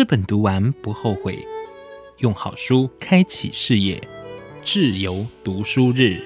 这本读完不后悔，用好书开启事业，自由读书日。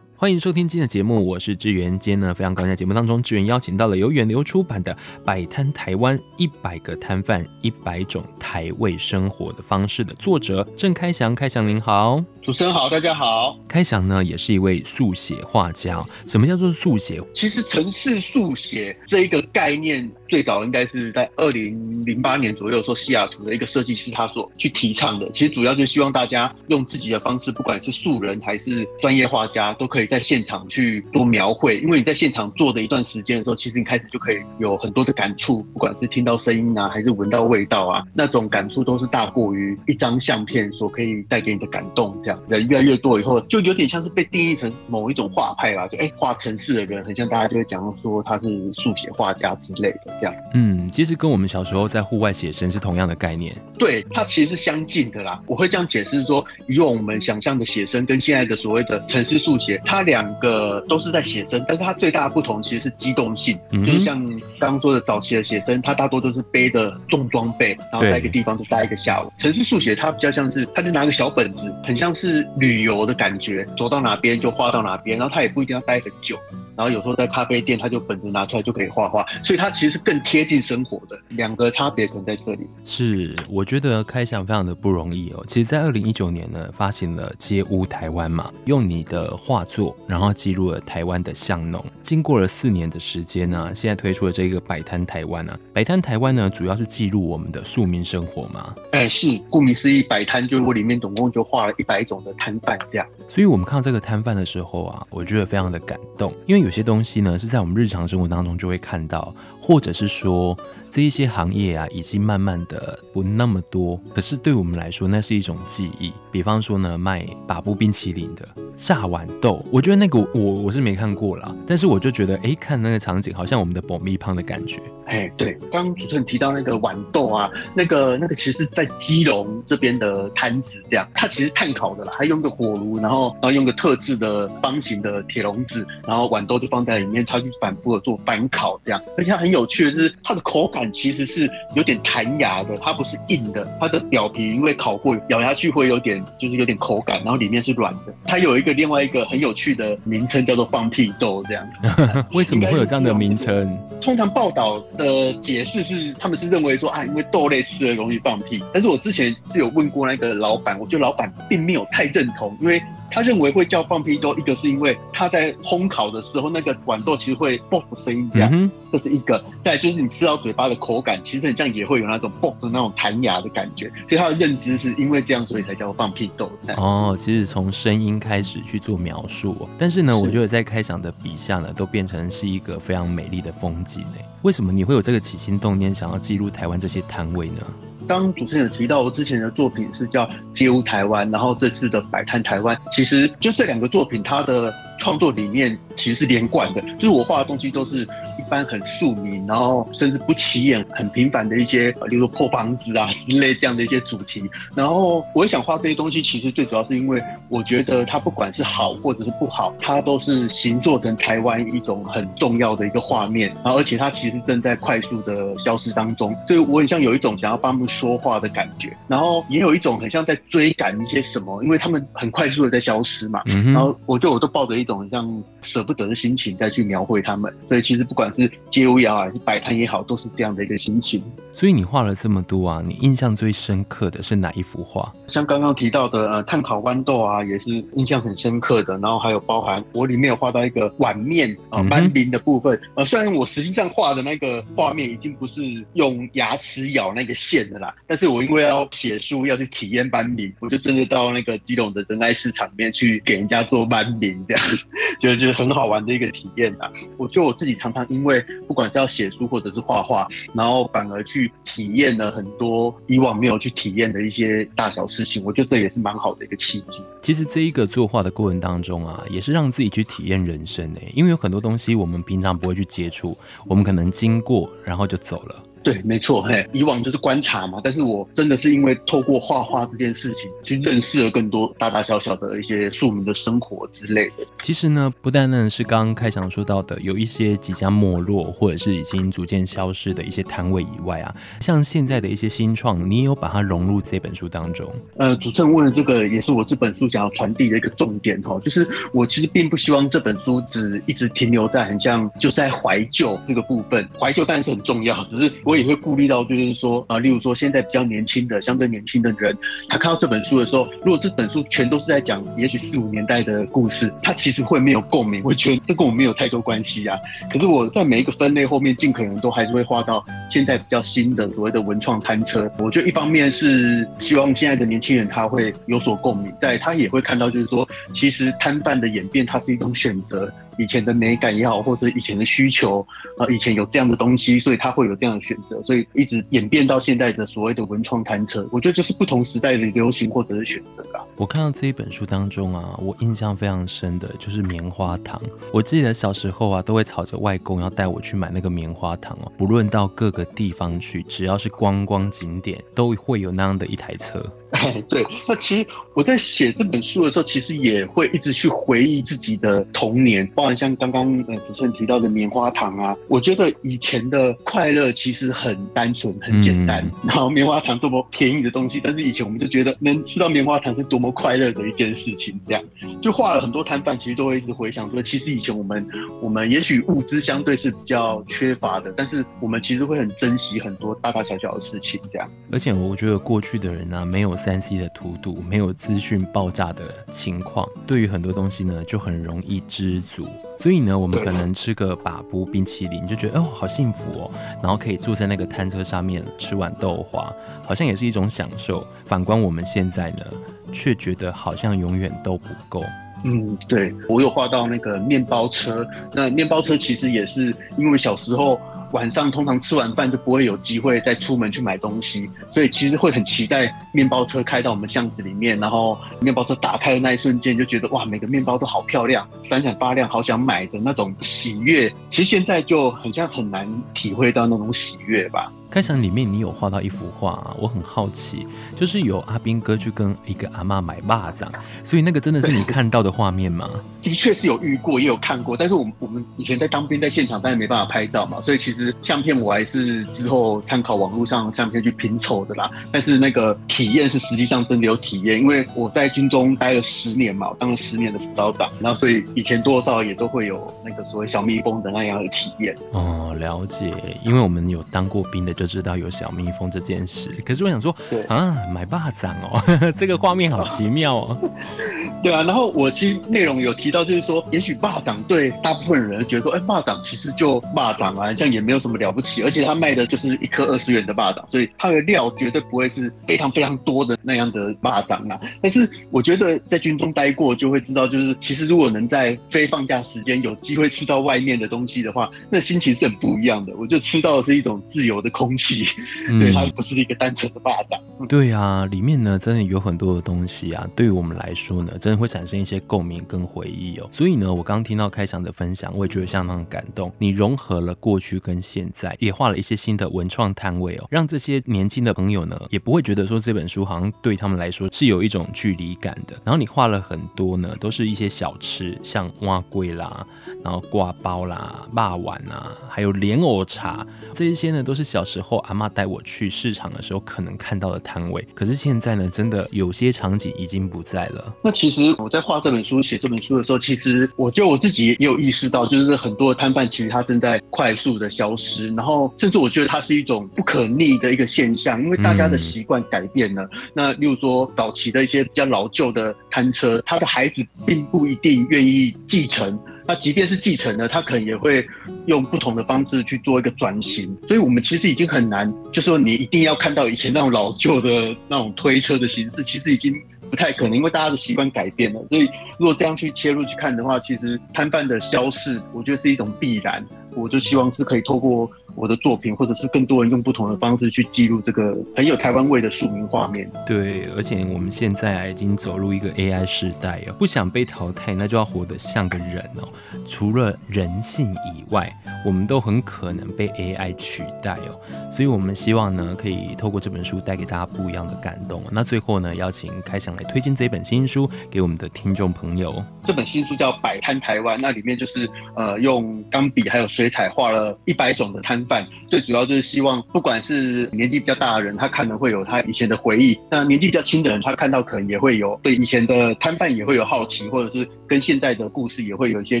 欢迎收听今天的节目，我是志远。今天呢，非常高兴在节目当中，志远邀请到了由远流出版的《摆摊台湾一百个摊贩一百种台味生活的方式》的作者郑开祥。开祥您好，主持人好，大家好。开祥呢，也是一位速写画家。什么叫做速写？其实城市速写这一个概念，最早应该是在二零零八年左右，说西雅图的一个设计师他所去提倡的。其实主要就是希望大家用自己的方式，不管是素人还是专业画家，都可以。在现场去做描绘，因为你在现场做的一段时间的时候，其实你开始就可以有很多的感触，不管是听到声音啊，还是闻到味道啊，那种感触都是大过于一张相片所可以带给你的感动。这样人越来越多以后，就有点像是被定义成某一种画派吧，就哎画城市的人，很像大家就会讲说他是速写画家之类的这样。嗯，其实跟我们小时候在户外写生是同样的概念。对，它其实是相近的啦。我会这样解释说，以往我们想象的写生跟现在的所谓的城市速写，它两个都是在写生，但是它最大的不同其实是机动性。嗯、就是像刚刚说的早期的写生，它大多都是背的重装备，然后在一个地方就待一个下午。城市速写它比较像是，他就拿个小本子，很像是旅游的感觉，走到哪边就画到哪边，然后他也不一定要待很久。然后有时候在咖啡店，他就本子拿出来就可以画画，所以它其实是更贴近生活的。两个差别可能在这里。是，我觉得开箱非常的不容易哦。其实，在二零一九年呢，发行了《街屋台湾》嘛，用你的画作，然后记录了台湾的巷弄。经过了四年的时间呢、啊，现在推出了这个摆摊台湾啊。摆摊台湾呢，主要是记录我们的庶民生活嘛。哎，是，顾名思义，摆摊就是我里面总共就画了一百种的摊贩这样。所以我们看到这个摊贩的时候啊，我觉得非常的感动，因为有些东西呢是在我们日常生活当中就会看到，或者是说这一些行业啊已经慢慢的不那么多，可是对我们来说那是一种记忆。比方说呢，卖把布冰淇淋的炸豌豆，我觉得那个我我是没看过啦，但是我就觉得哎，看那个场景好像我们的爆米胖的感觉。哎，对，刚刚主持人提到那个豌豆啊，那个那个其实是在基隆这边的摊子这样，它其实炭烤的啦，还用个火炉，然后然后用个特制的方形的铁笼子，然后豌豆就放在里面，它就反复的做翻烤这样，而且它很有趣的是，它的口感其实是有点弹牙的，它不是硬的，它的表皮因为烤过，咬下去会有点就是有点口感，然后里面是软的。它有一个另外一个很有趣的名称叫做放屁豆这样。为什么会有这样的名称？通常报道的解释是，他们是认为说啊，因为豆类吃了容易放屁。但是我之前是有问过那个老板，我觉得老板并没有太认同，因为。他认为会叫放屁豆，一个是因为他在烘烤的时候，那个豌豆其实会爆的声音，这样，嗯、这是一个。再来就是你吃到嘴巴的口感，其实很像也会有那种爆的那种弹牙的感觉。所以他的认知是因为这样，所以才叫放屁豆。哦，其实从声音开始去做描述，但是呢，是我觉得在开场的笔下呢，都变成是一个非常美丽的风景。为什么你会有这个起心动念，想要记录台湾这些摊位呢？当主持人提到，我之前的作品是叫《街屋台湾》，然后这次的《摆摊台湾》，其实就这两个作品，它的创作理念其实是连贯的，就是我画的东西都是一般很庶民，然后甚至不起眼、很平凡的一些，比如说破房子啊之类这样的一些主题。然后我也想画这些东西，其实最主要是因为我觉得它不管是好或者是不好，它都是形作成台湾一种很重要的一个画面。然后而且它其实正在快速的消失当中，所以我很像有一种想要帮他们说话的感觉。然后也有一种很像在追赶一些什么，因为他们很快速的在消失嘛。然后我就我都抱着一种。种像舍不得的心情再去描绘他们，所以其实不管是街舞也好，还是摆摊也好，都是这样的一个心情。所以你画了这么多啊，你印象最深刻的是哪一幅画？像刚刚提到的呃，炭烤豌豆啊，也是印象很深刻的。然后还有包含我里面有画到一个碗面啊，斑鳞的部分。呃，虽然我实际上画的那个画面已经不是用牙齿咬那个线的啦，但是我因为要写书要去体验斑鳞，我就真的到那个基隆的仁爱市场里面去给人家做斑鳞这样。觉得就是很好玩的一个体验啊！我觉得我自己常常因为不管是要写书或者是画画，然后反而去体验了很多以往没有去体验的一些大小事情。我觉得这也是蛮好的一个契机。其实这一个作画的过程当中啊，也是让自己去体验人生诶，因为有很多东西我们平常不会去接触，我们可能经过然后就走了。对，没错，嘿，以往就是观察嘛，但是我真的是因为透过画画这件事情，去认识了更多大大小小的一些庶民的生活之类的。其实呢，不单单是刚刚开场说到的，有一些即将没落或者是已经逐渐消失的一些摊位以外啊，像现在的一些新创，你也有把它融入这本书当中。呃，主持人问的这个也是我这本书想要传递的一个重点哈，就是我其实并不希望这本书只一直停留在很像就是在怀旧这个部分，怀旧当然是很重要，只是我也会顾虑到，就是说啊，例如说现在比较年轻的，相对年轻的人，他看到这本书的时候，如果这本书全都是在讲也许四五年代的故事，他其实会没有共鸣，会觉得这跟我没有太多关系呀。可是我在每一个分类后面，尽可能都还是会画到现在比较新的所谓的文创摊车。我觉得一方面是希望现在的年轻人他会有所共鸣，在他也会看到，就是说其实摊贩的演变，它是一种选择。以前的美感也好，或者以前的需求，啊，以前有这样的东西，所以他会有这样的选择，所以一直演变到现在的所谓的文创摊车，我觉得就是不同时代的流行或者是选择啊。我看到这一本书当中啊，我印象非常深的就是棉花糖。我记得小时候啊，都会吵着外公要带我去买那个棉花糖哦，不论到各个地方去，只要是观光景点，都会有那样的一台车。哎，对，那其实我在写这本书的时候，其实也会一直去回忆自己的童年，包含像刚刚呃主持人提到的棉花糖啊，我觉得以前的快乐其实很单纯、很简单。嗯、然后棉花糖这么便宜的东西，但是以前我们就觉得能吃到棉花糖是多么快乐的一件事情，这样就画了很多摊贩，其实都会一直回想说，其实以前我们我们也许物资相对是比较缺乏的，但是我们其实会很珍惜很多大大小小的事情，这样。而且我觉得过去的人呢、啊，没有。三 C 的荼毒，没有资讯爆炸的情况，对于很多东西呢，就很容易知足。所以呢，我们可能吃个把布冰淇淋，就觉得哦，好幸福哦。然后可以坐在那个摊车上面吃碗豆花，好像也是一种享受。反观我们现在呢，却觉得好像永远都不够。嗯，对，我有画到那个面包车。那面包车其实也是因为小时候。晚上通常吃完饭就不会有机会再出门去买东西，所以其实会很期待面包车开到我们巷子里面，然后面包车打开的那一瞬间就觉得哇，每个面包都好漂亮，闪闪发亮，好想买的那种喜悦。其实现在就很像很难体会到那种喜悦吧。开场里面你有画到一幅画啊，我很好奇，就是有阿兵哥去跟一个阿妈买蚂蚱，所以那个真的是你看到的画面吗？的确是有遇过，也有看过，但是我们我们以前在当兵，在现场当然没办法拍照嘛，所以其实相片我还是之后参考网络上相片去拼凑的啦。但是那个体验是实际上真的有体验，因为我在军中待了十年嘛，我当了十年的辅导长，然后所以以前多少也都会有那个所谓小蜜蜂的那样的体验。哦，了解，因为我们有当过兵的。就知道有小蜜蜂这件事，可是我想说，对啊，买蚂蚱哦，这个画面好奇妙哦。对啊，然后我其实内容有提到，就是说，也许蚂蚱对大部分人觉得说，哎，蚂蚱其实就蚂蚱啊，像也没有什么了不起，而且它卖的就是一颗二十元的蚂蚱，所以它的料绝对不会是非常非常多的那样的蚂蚱啊。但是我觉得在军中待过就会知道，就是其实如果能在非放假时间有机会吃到外面的东西的话，那心情是很不一样的。我就吃到的是一种自由的空气，嗯、对，它不是一个单纯的巴掌。对啊，里面呢真的有很多的东西啊，对于我们来说呢，真的。会产生一些共鸣跟回忆哦，所以呢，我刚听到开场的分享，我也觉得相当感动。你融合了过去跟现在，也画了一些新的文创摊位哦，让这些年轻的朋友呢，也不会觉得说这本书好像对他们来说是有一种距离感的。然后你画了很多呢，都是一些小吃，像蛙龟啦，然后挂包啦、霸碗啊，还有莲藕茶，这一些呢，都是小时候阿妈带我去市场的时候可能看到的摊位。可是现在呢，真的有些场景已经不在了。那其实。我在画这本书、写这本书的时候，其实我觉得我自己也有意识到，就是很多的摊贩其实它正在快速的消失，然后甚至我觉得它是一种不可逆的一个现象，因为大家的习惯改变了。那例如说早期的一些比较老旧的摊车，他的孩子并不一定愿意继承，那即便是继承了，他可能也会用不同的方式去做一个转型。所以我们其实已经很难，就是说你一定要看到以前那种老旧的那种推车的形式，其实已经。不太可能，因为大家的习惯改变了，所以如果这样去切入去看的话，其实摊贩的消逝，我觉得是一种必然。我就希望是可以透过我的作品，或者是更多人用不同的方式去记录这个很有台湾味的庶民画面。对，而且我们现在已经走入一个 AI 时代哦，不想被淘汰，那就要活得像个人哦。除了人性以外，我们都很可能被 AI 取代哦。所以，我们希望呢，可以透过这本书带给大家不一样的感动。那最后呢，邀请开想来推荐这本新书给我们的听众朋友。这本新书叫《摆摊台湾》，那里面就是呃，用钢笔还有水彩画了一百种的摊贩。最主要就是希望，不管是年纪比较大的人，他看了会有他以前的回忆；那年纪比较轻的人，他看到可能也会有对以前的摊贩也会有好奇，或者是跟现在的故事也会有一些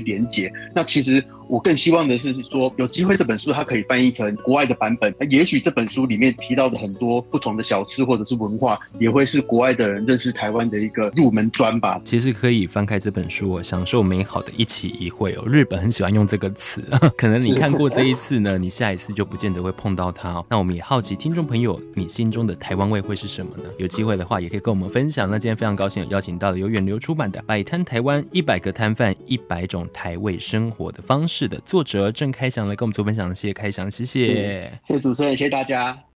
连结。那其实。我更希望的是说，有机会这本书它可以翻译成国外的版本，也许这本书里面提到的很多不同的小吃或者是文化，也会是国外的人认识台湾的一个入门砖吧。其实可以翻开这本书，享受美好的一起一会哦。日本很喜欢用这个词，可能你看过这一次呢，你下一次就不见得会碰到它哦。那我们也好奇，听众朋友，你心中的台湾味会是什么呢？有机会的话，也可以跟我们分享。那今天非常高兴有邀请到了由远流出版的《摆摊台湾一百个摊贩一百种台味生活的方式》的作者。郑开祥来跟我们做分享，谢谢开祥，谢谢，谢谢主持人，谢谢大家。